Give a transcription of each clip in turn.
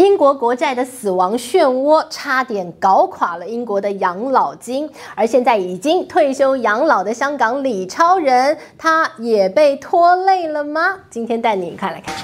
英国国债的死亡漩涡差点搞垮了英国的养老金，而现在已经退休养老的香港李超人，他也被拖累了吗？今天带你看来看。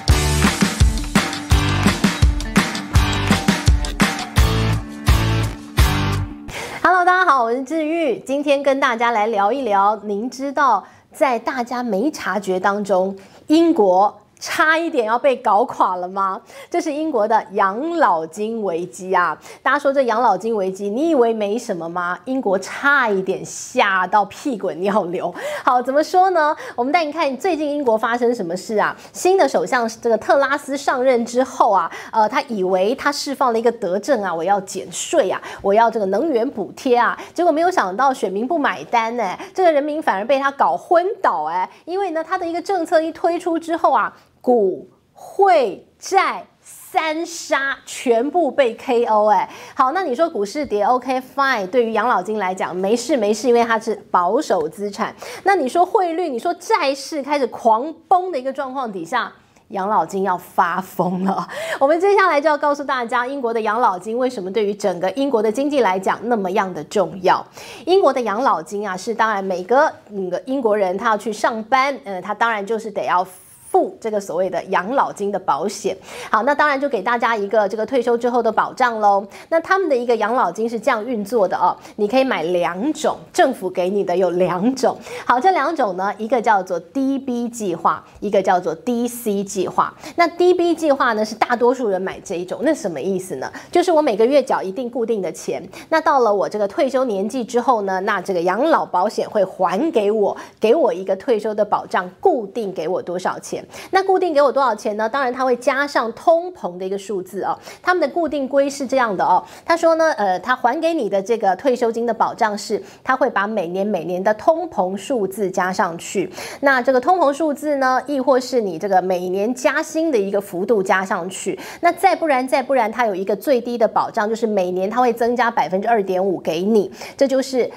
Hello，大家好，我是志玉，今天跟大家来聊一聊，您知道在大家没察觉当中，英国。差一点要被搞垮了吗？这是英国的养老金危机啊！大家说这养老金危机，你以为没什么吗？英国差一点吓到屁滚尿流。好，怎么说呢？我们带你看最近英国发生什么事啊？新的首相这个特拉斯上任之后啊，呃，他以为他释放了一个德政啊，我要减税啊，我要这个能源补贴啊，结果没有想到选民不买单呢，这个人民反而被他搞昏倒哎，因为呢，他的一个政策一推出之后啊。股汇债三杀全部被 KO 哎，好，那你说股市跌 OK fine，对于养老金来讲没事没事，因为它是保守资产。那你说汇率，你说债市开始狂崩的一个状况底下，养老金要发疯了。我们接下来就要告诉大家，英国的养老金为什么对于整个英国的经济来讲那么样的重要？英国的养老金啊，是当然每个那个英国人他要去上班，嗯，他当然就是得要。付这个所谓的养老金的保险，好，那当然就给大家一个这个退休之后的保障喽。那他们的一个养老金是这样运作的哦，你可以买两种，政府给你的有两种。好，这两种呢，一个叫做 DB 计划，一个叫做 DC 计划。那 DB 计划呢，是大多数人买这一种，那什么意思呢？就是我每个月缴一定固定的钱，那到了我这个退休年纪之后呢，那这个养老保险会还给我，给我一个退休的保障，固定给我多少钱。那固定给我多少钱呢？当然，他会加上通膨的一个数字哦。他们的固定规是这样的哦。他说呢，呃，他还给你的这个退休金的保障是，他会把每年每年的通膨数字加上去。那这个通膨数字呢，亦或是你这个每年加薪的一个幅度加上去。那再不然，再不然，它有一个最低的保障，就是每年它会增加百分之二点五给你。这就是。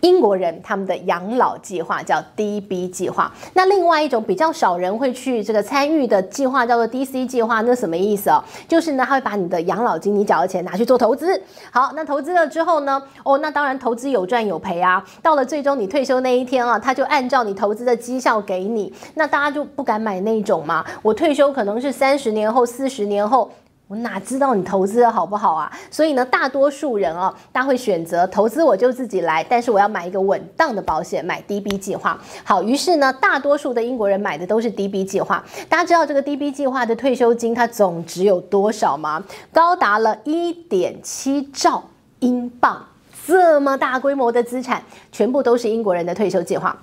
英国人他们的养老计划叫 DB 计划，那另外一种比较少人会去这个参与的计划叫做 DC 计划，那什么意思哦？就是呢，他会把你的养老金你缴的钱拿去做投资。好，那投资了之后呢，哦，那当然投资有赚有赔啊。到了最终你退休那一天啊，他就按照你投资的绩效给你。那大家就不敢买那种嘛？我退休可能是三十年后、四十年后。我哪知道你投资的好不好啊？所以呢，大多数人哦，他会选择投资，我就自己来，但是我要买一个稳当的保险，买 DB 计划。好，于是呢，大多数的英国人买的都是 DB 计划。大家知道这个 DB 计划的退休金它总值有多少吗？高达了一点七兆英镑，这么大规模的资产，全部都是英国人的退休计划。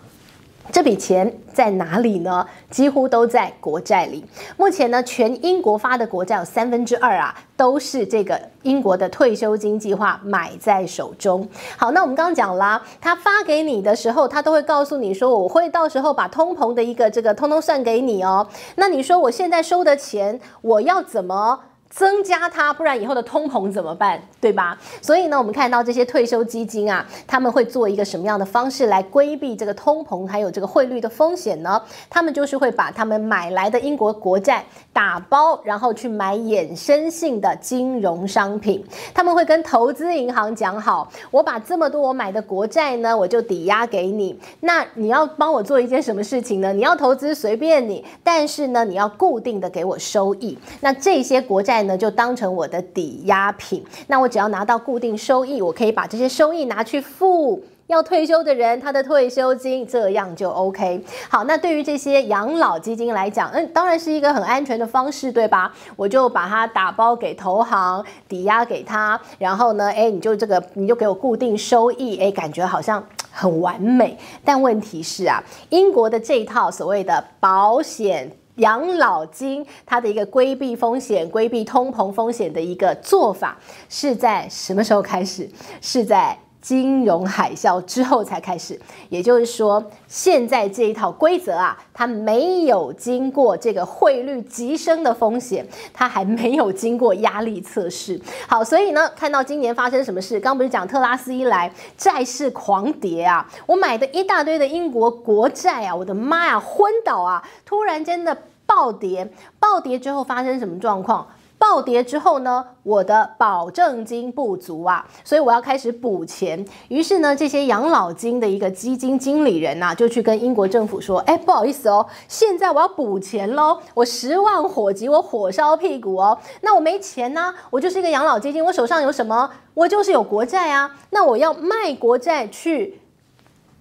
这笔钱在哪里呢？几乎都在国债里。目前呢，全英国发的国债有三分之二啊，都是这个英国的退休金计划买在手中。好，那我们刚刚讲啦，他发给你的时候，他都会告诉你说，我会到时候把通膨的一个这个通通算给你哦。那你说我现在收的钱，我要怎么？增加它，不然以后的通膨怎么办？对吧？所以呢，我们看到这些退休基金啊，他们会做一个什么样的方式来规避这个通膨还有这个汇率的风险呢？他们就是会把他们买来的英国国债打包，然后去买衍生性的金融商品。他们会跟投资银行讲好，我把这么多我买的国债呢，我就抵押给你。那你要帮我做一件什么事情呢？你要投资随便你，但是呢，你要固定的给我收益。那这些国债。呢，就当成我的抵押品，那我只要拿到固定收益，我可以把这些收益拿去付要退休的人他的退休金，这样就 OK。好，那对于这些养老基金来讲，嗯，当然是一个很安全的方式，对吧？我就把它打包给投行，抵押给他，然后呢，哎，你就这个，你就给我固定收益，哎，感觉好像很完美。但问题是啊，英国的这一套所谓的保险。养老金它的一个规避风险、规避通膨风险的一个做法，是在什么时候开始？是在金融海啸之后才开始。也就是说，现在这一套规则啊，它没有经过这个汇率急升的风险，它还没有经过压力测试。好，所以呢，看到今年发生什么事？刚不是讲特拉斯一来，债市狂跌啊，我买的一大堆的英国国债啊，我的妈呀，昏倒啊！突然间的。暴跌，暴跌之后发生什么状况？暴跌之后呢，我的保证金不足啊，所以我要开始补钱。于是呢，这些养老金的一个基金经理人呐、就去跟英国政府说：“哎，不好意思哦，现在我要补钱喽，我十万火急，我火烧屁股哦。那我没钱呢、我就是一个养老基金，我手上有什么？我就是有国债啊。那我要卖国债去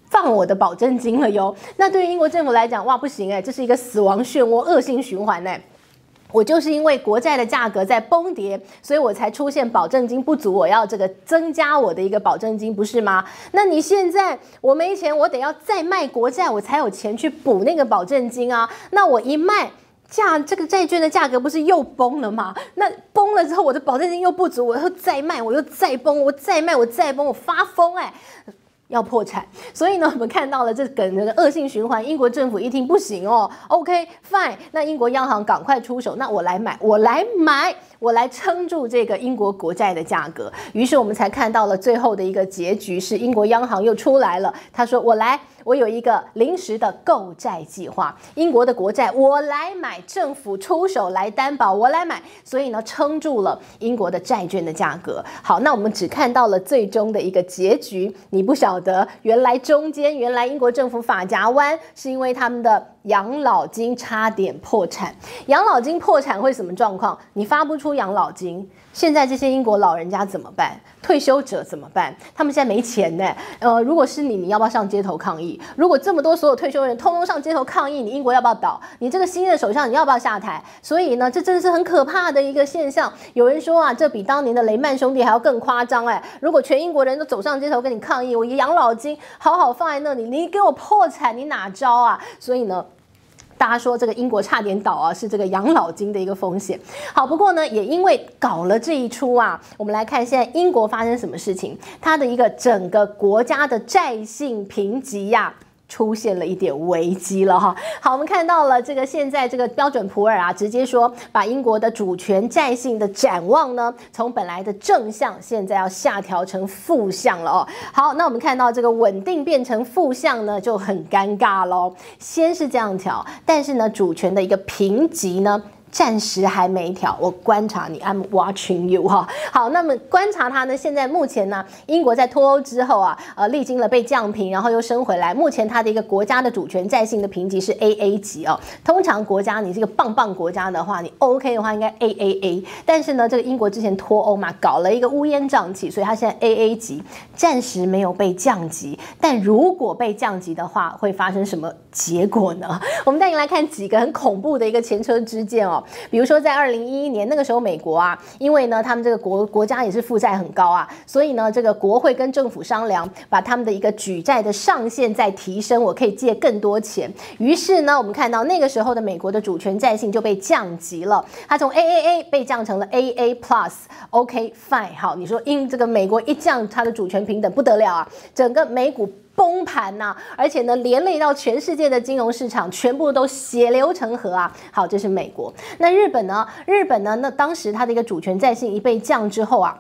放我的保证金了哟。那对于英国政府来讲，哇，不行哎，这是一个死亡漩涡，恶性循环哎。”我就是因为国债的价格在崩跌，所以我才出现保证金不足，我要这个增加我的一个保证金，不是吗？那你现在我没钱，我得要再卖国债，我才有钱去补那个保证金啊。那我一卖价，这个债券的价格不是又崩了吗？那崩了之后，我的保证金又不足，我又再卖，我又再崩，我再卖，我再崩，我发疯哎！要破产，所以呢，我们看到了这个的恶性循环。英国政府一听不行哦，OK fine，那英国央行赶快出手，那我来买，我来买，我来撑住这个英国国债的价格。于是我们才看到了最后的一个结局，是英国央行又出来了，他说：“我来。”我有一个临时的购债计划，英国的国债我来买，政府出手来担保，我来买，所以呢，撑住了英国的债券的价格。好，那我们只看到了最终的一个结局，你不晓得原来中间原来英国政府法夹弯，是因为他们的养老金差点破产。养老金破产会什么状况？你发不出养老金。现在这些英国老人家怎么办？退休者怎么办？他们现在没钱呢。呃，如果是你，你要不要上街头抗议？如果这么多所有退休人通通上街头抗议，你英国要不要倒？你这个新任首相你要不要下台？所以呢，这真的是很可怕的一个现象。有人说啊，这比当年的雷曼兄弟还要更夸张哎。如果全英国人都走上街头跟你抗议，我养老金好好放在那里，你给我破产，你哪招啊？所以呢。大家说这个英国差点倒啊，是这个养老金的一个风险。好，不过呢，也因为搞了这一出啊，我们来看现在英国发生什么事情，它的一个整个国家的债信评级呀。出现了一点危机了哈，好，我们看到了这个现在这个标准普尔啊，直接说把英国的主权债信的展望呢，从本来的正向，现在要下调成负向了哦。好，那我们看到这个稳定变成负向呢，就很尴尬喽。先是这样调，但是呢，主权的一个评级呢。暂时还没调，我观察你，I'm watching you 哈。好，那么观察它呢？现在目前呢，英国在脱欧之后啊，呃，历经了被降评，然后又升回来。目前它的一个国家的主权债性的评级是 AA 级哦。通常国家你是个棒棒国家的话，你 OK 的话应该 AAA。但是呢，这个英国之前脱欧嘛，搞了一个乌烟瘴气，所以它现在 AA 级，暂时没有被降级。但如果被降级的话，会发生什么结果呢？我们带你来看几个很恐怖的一个前车之鉴哦。比如说，在二零一一年那个时候，美国啊，因为呢，他们这个国国家也是负债很高啊，所以呢，这个国会跟政府商量，把他们的一个举债的上限再提升，我可以借更多钱。于是呢，我们看到那个时候的美国的主权债性就被降级了，它从 AAA 被降成了 AA Plus。OK fine，好，你说因这个美国一降，它的主权平等不得了啊，整个美股。崩盘呐、而且呢，连累到全世界的金融市场，全部都血流成河啊！好，这是美国。那日本呢？日本呢？那当时它的一个主权债信一被降之后啊。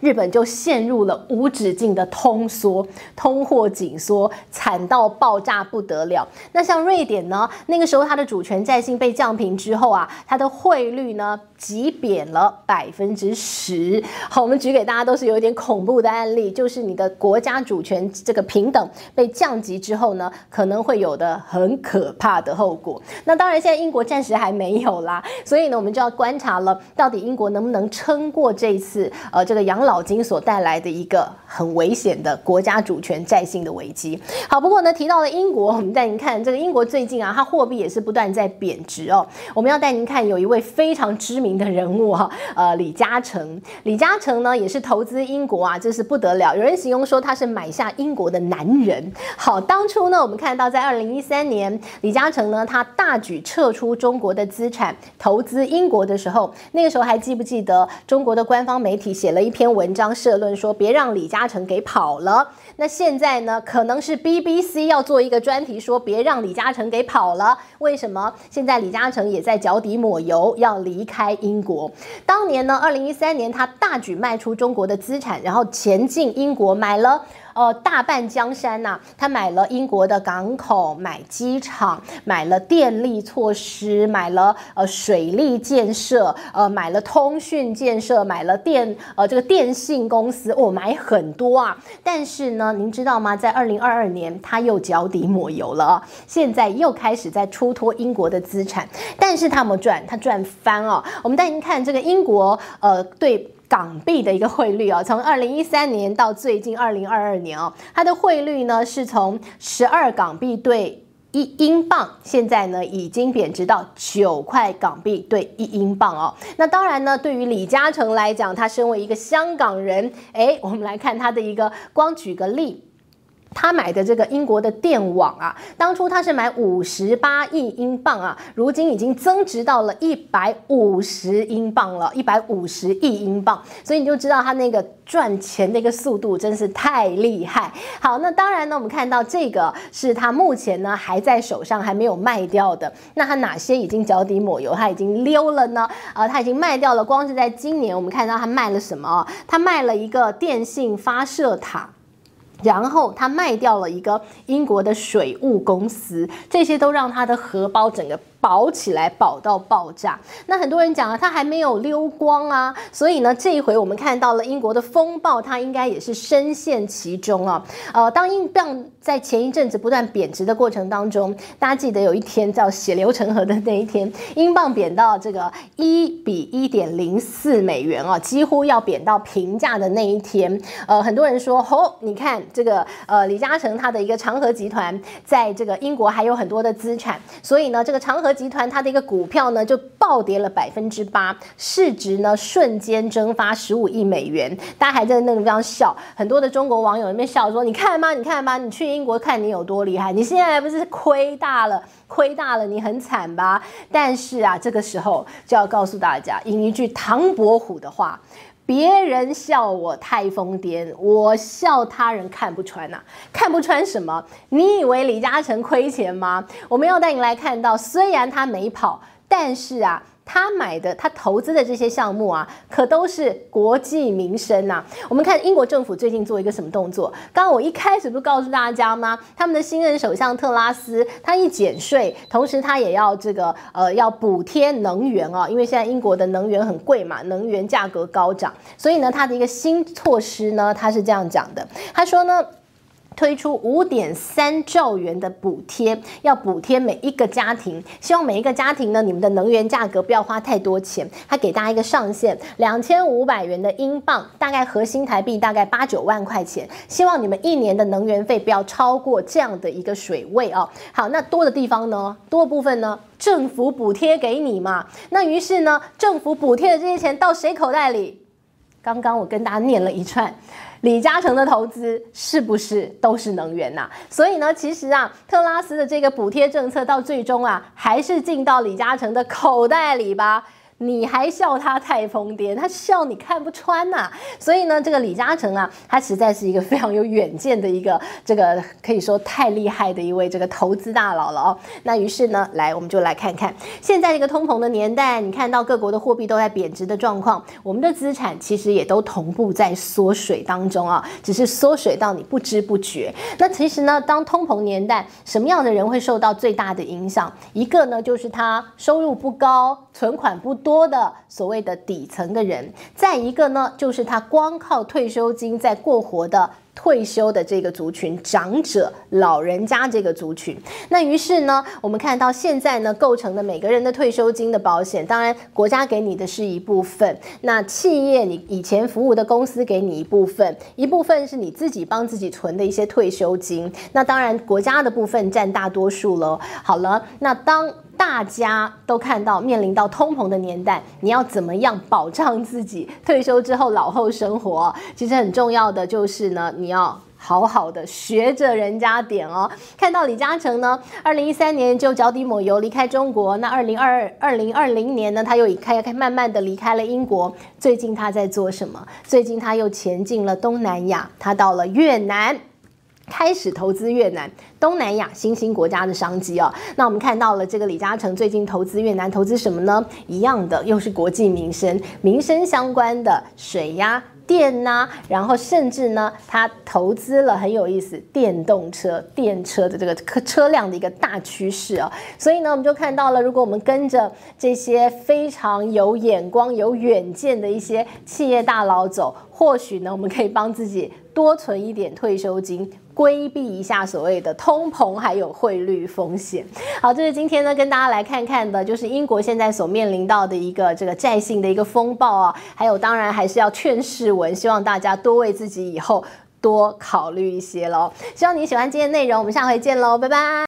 日本就陷入了无止境的通缩，通货紧缩，惨到爆炸不得了。那像瑞典呢？那个时候它的主权债信被降评之后啊，它的汇率呢急贬了百分之十。好，我们举给大家都是有一点恐怖的案例，就是你的国家主权这个平等被降级之后呢，可能会有的很可怕的后果。那当然，现在英国暂时还没有啦，所以呢，我们就要观察了，到底英国能不能撑过这一次呃这个养老老金所带来的一个很危险的国家主权债性的危机。好，不过呢，提到了英国，我们带您看这个英国最近啊，它货币也是不断在贬值哦。我们要带您看有一位非常知名的人物哈，呃，李嘉诚。李嘉诚呢也是投资英国啊，这是不得了。有人形容说他是买下英国的男人。好，当初呢，我们看到在二零一三年，李嘉诚呢他大举撤出中国的资产，投资英国的时候，那个时候还记不记得中国的官方媒体写了一篇文章社论说，别让李嘉诚给跑了。那现在呢，可能是 BBC 要做一个专题说，别让李嘉诚给跑了。为什么？现在李嘉诚也在脚底抹油，要离开英国。当年呢，二零一三年他大举卖出中国的资产，然后前进英国买了呃大半江山呐、他买了英国的港口，买机场，买了电力措施，买了呃水利建设，呃买了通讯建设，买了电呃这个电信公司，哦买很多啊。但是呢，您知道吗？在二零二二年，他又脚底抹油了啊，现在又开始在出脱英国的资产，但是他没有赚？他赚翻哦。我们带您看这个英国呃对。港币的一个汇率哦，从二零一三年到最近二零二二年哦，它的汇率呢是从十二港币兑一英镑，现在呢已经贬值到九块港币兑一英镑哦。那当然呢，对于李嘉诚来讲，他身为一个香港人，哎，我们来看他的一个，光举个例。他买的这个英国的电网啊，当初他是买五十八亿英镑啊，如今已经增值到了一百五十英镑了，一百五十亿英镑，所以你就知道他那个赚钱的一个速度真是太厉害。好，那当然呢，我们看到这个是他目前呢还在手上还没有卖掉的，那他哪些已经脚底抹油，他已经溜了呢？呃，他已经卖掉了，光是在今年我们看到他卖了什么？他卖了一个电信发射塔。然后他卖掉了一个英国的水务公司，这些都让他的荷包整个。保起来，保到爆炸。那很多人讲啊，它还没有溜光啊，所以呢，这一回我们看到了英国的风暴，它应该也是深陷其中啊。呃，当英镑在前一阵子不断贬值的过程当中，大家记得有一天叫血流成河的那一天，英镑贬到这个一比一点零四美元啊，几乎要贬到平价的那一天。呃，很多人说，哦，你看这个呃，李嘉诚他的一个长和集团在这个英国还有很多的资产，所以呢，这个长和。集团它的一个股票呢就暴跌了百分之八，市值呢瞬间蒸发十五亿美元。大家还在那个地方笑，很多的中国网友那边笑说：“你看吗？你看吗？你去英国看你有多厉害？你现在不是亏大了？亏大了，你很惨吧？”但是啊，这个时候就要告诉大家，引一句唐伯虎的话。别人笑我太疯癫，我笑他人看不穿呐、看不穿什么？你以为李嘉诚亏钱吗？我们要带你来看到，虽然他没跑，但是啊。他买的、他投资的这些项目啊，可都是国计民生呐。我们看英国政府最近做一个什么动作？刚刚我一开始不是告诉大家吗？他们的新任首相特拉斯，他一减税，同时他也要这个呃要补贴能源啊，因为现在英国的能源很贵嘛，能源价格高涨，所以呢，他的一个新措施呢，他是这样讲的，他说呢。推出五点三兆元的补贴，要补贴每一个家庭，希望每一个家庭呢，你们的能源价格不要花太多钱。他给大家一个上限，两千五百元的英镑，大概核心台币大概八九万块钱。希望你们一年的能源费不要超过这样的一个水位哦。好，那多的地方呢，多的部分呢，政府补贴给你嘛。那于是呢，政府补贴的这些钱到谁口袋里？刚刚我跟大家念了一串。李嘉诚的投资是不是都是能源呐？所以呢，其实啊，特拉斯的这个补贴政策到最终啊，还是进到李嘉诚的口袋里吧。你还笑他太疯癫，他笑你看不穿呐、所以呢，这个李嘉诚啊，他实在是一个非常有远见的一个这个可以说太厉害的一位这个投资大佬了哦。那于是呢，来我们就来看看现在这个通膨的年代，你看到各国的货币都在贬值的状况，我们的资产其实也都同步在缩水当中啊，只是缩水到你不知不觉。那其实呢，当通膨年代，什么样的人会受到最大的影响？一个呢，就是他收入不高，存款不多。多的所谓的底层的人，再一个呢，就是他光靠退休金在过活的退休的这个族群，长者、老人家这个族群。那于是呢，我们看到现在呢，构成的每个人的退休金的保险，当然国家给你的是一部分，那企业你以前服务的公司给你一部分，一部分是你自己帮自己存的一些退休金。那当然国家的部分占大多数了。好了，那当。大家都看到面临到通膨的年代，你要怎么样保障自己退休之后老后生活？其实很重要的就是呢，你要好好的学着人家点哦。看到李嘉诚呢，二零一三年就脚底抹油离开中国，那二零二二零二零年呢，他又开开慢慢的离开了英国。最近他在做什么？最近他又前进了东南亚，他到了越南。开始投资越南、东南亚新兴国家的商机哦。那我们看到了这个李嘉诚最近投资越南，投资什么呢？一样的，又是国计民生、民生相关的水呀、电呐、然后甚至呢，他投资了很有意思电动车、电车的这个车车辆的一个大趋势啊。所以呢，我们就看到了，如果我们跟着这些非常有眼光、有远见的一些企业大佬走，或许呢，我们可以帮自己多存一点退休金。规避一下所谓的通膨还有汇率风险。好，这是今天呢跟大家来看看的，就是英国现在所面临到的一个这个债性的一个风暴啊，还有当然还是要劝世文，希望大家多为自己以后多考虑一些喽。希望你喜欢今天的内容，我们下回见喽，拜拜。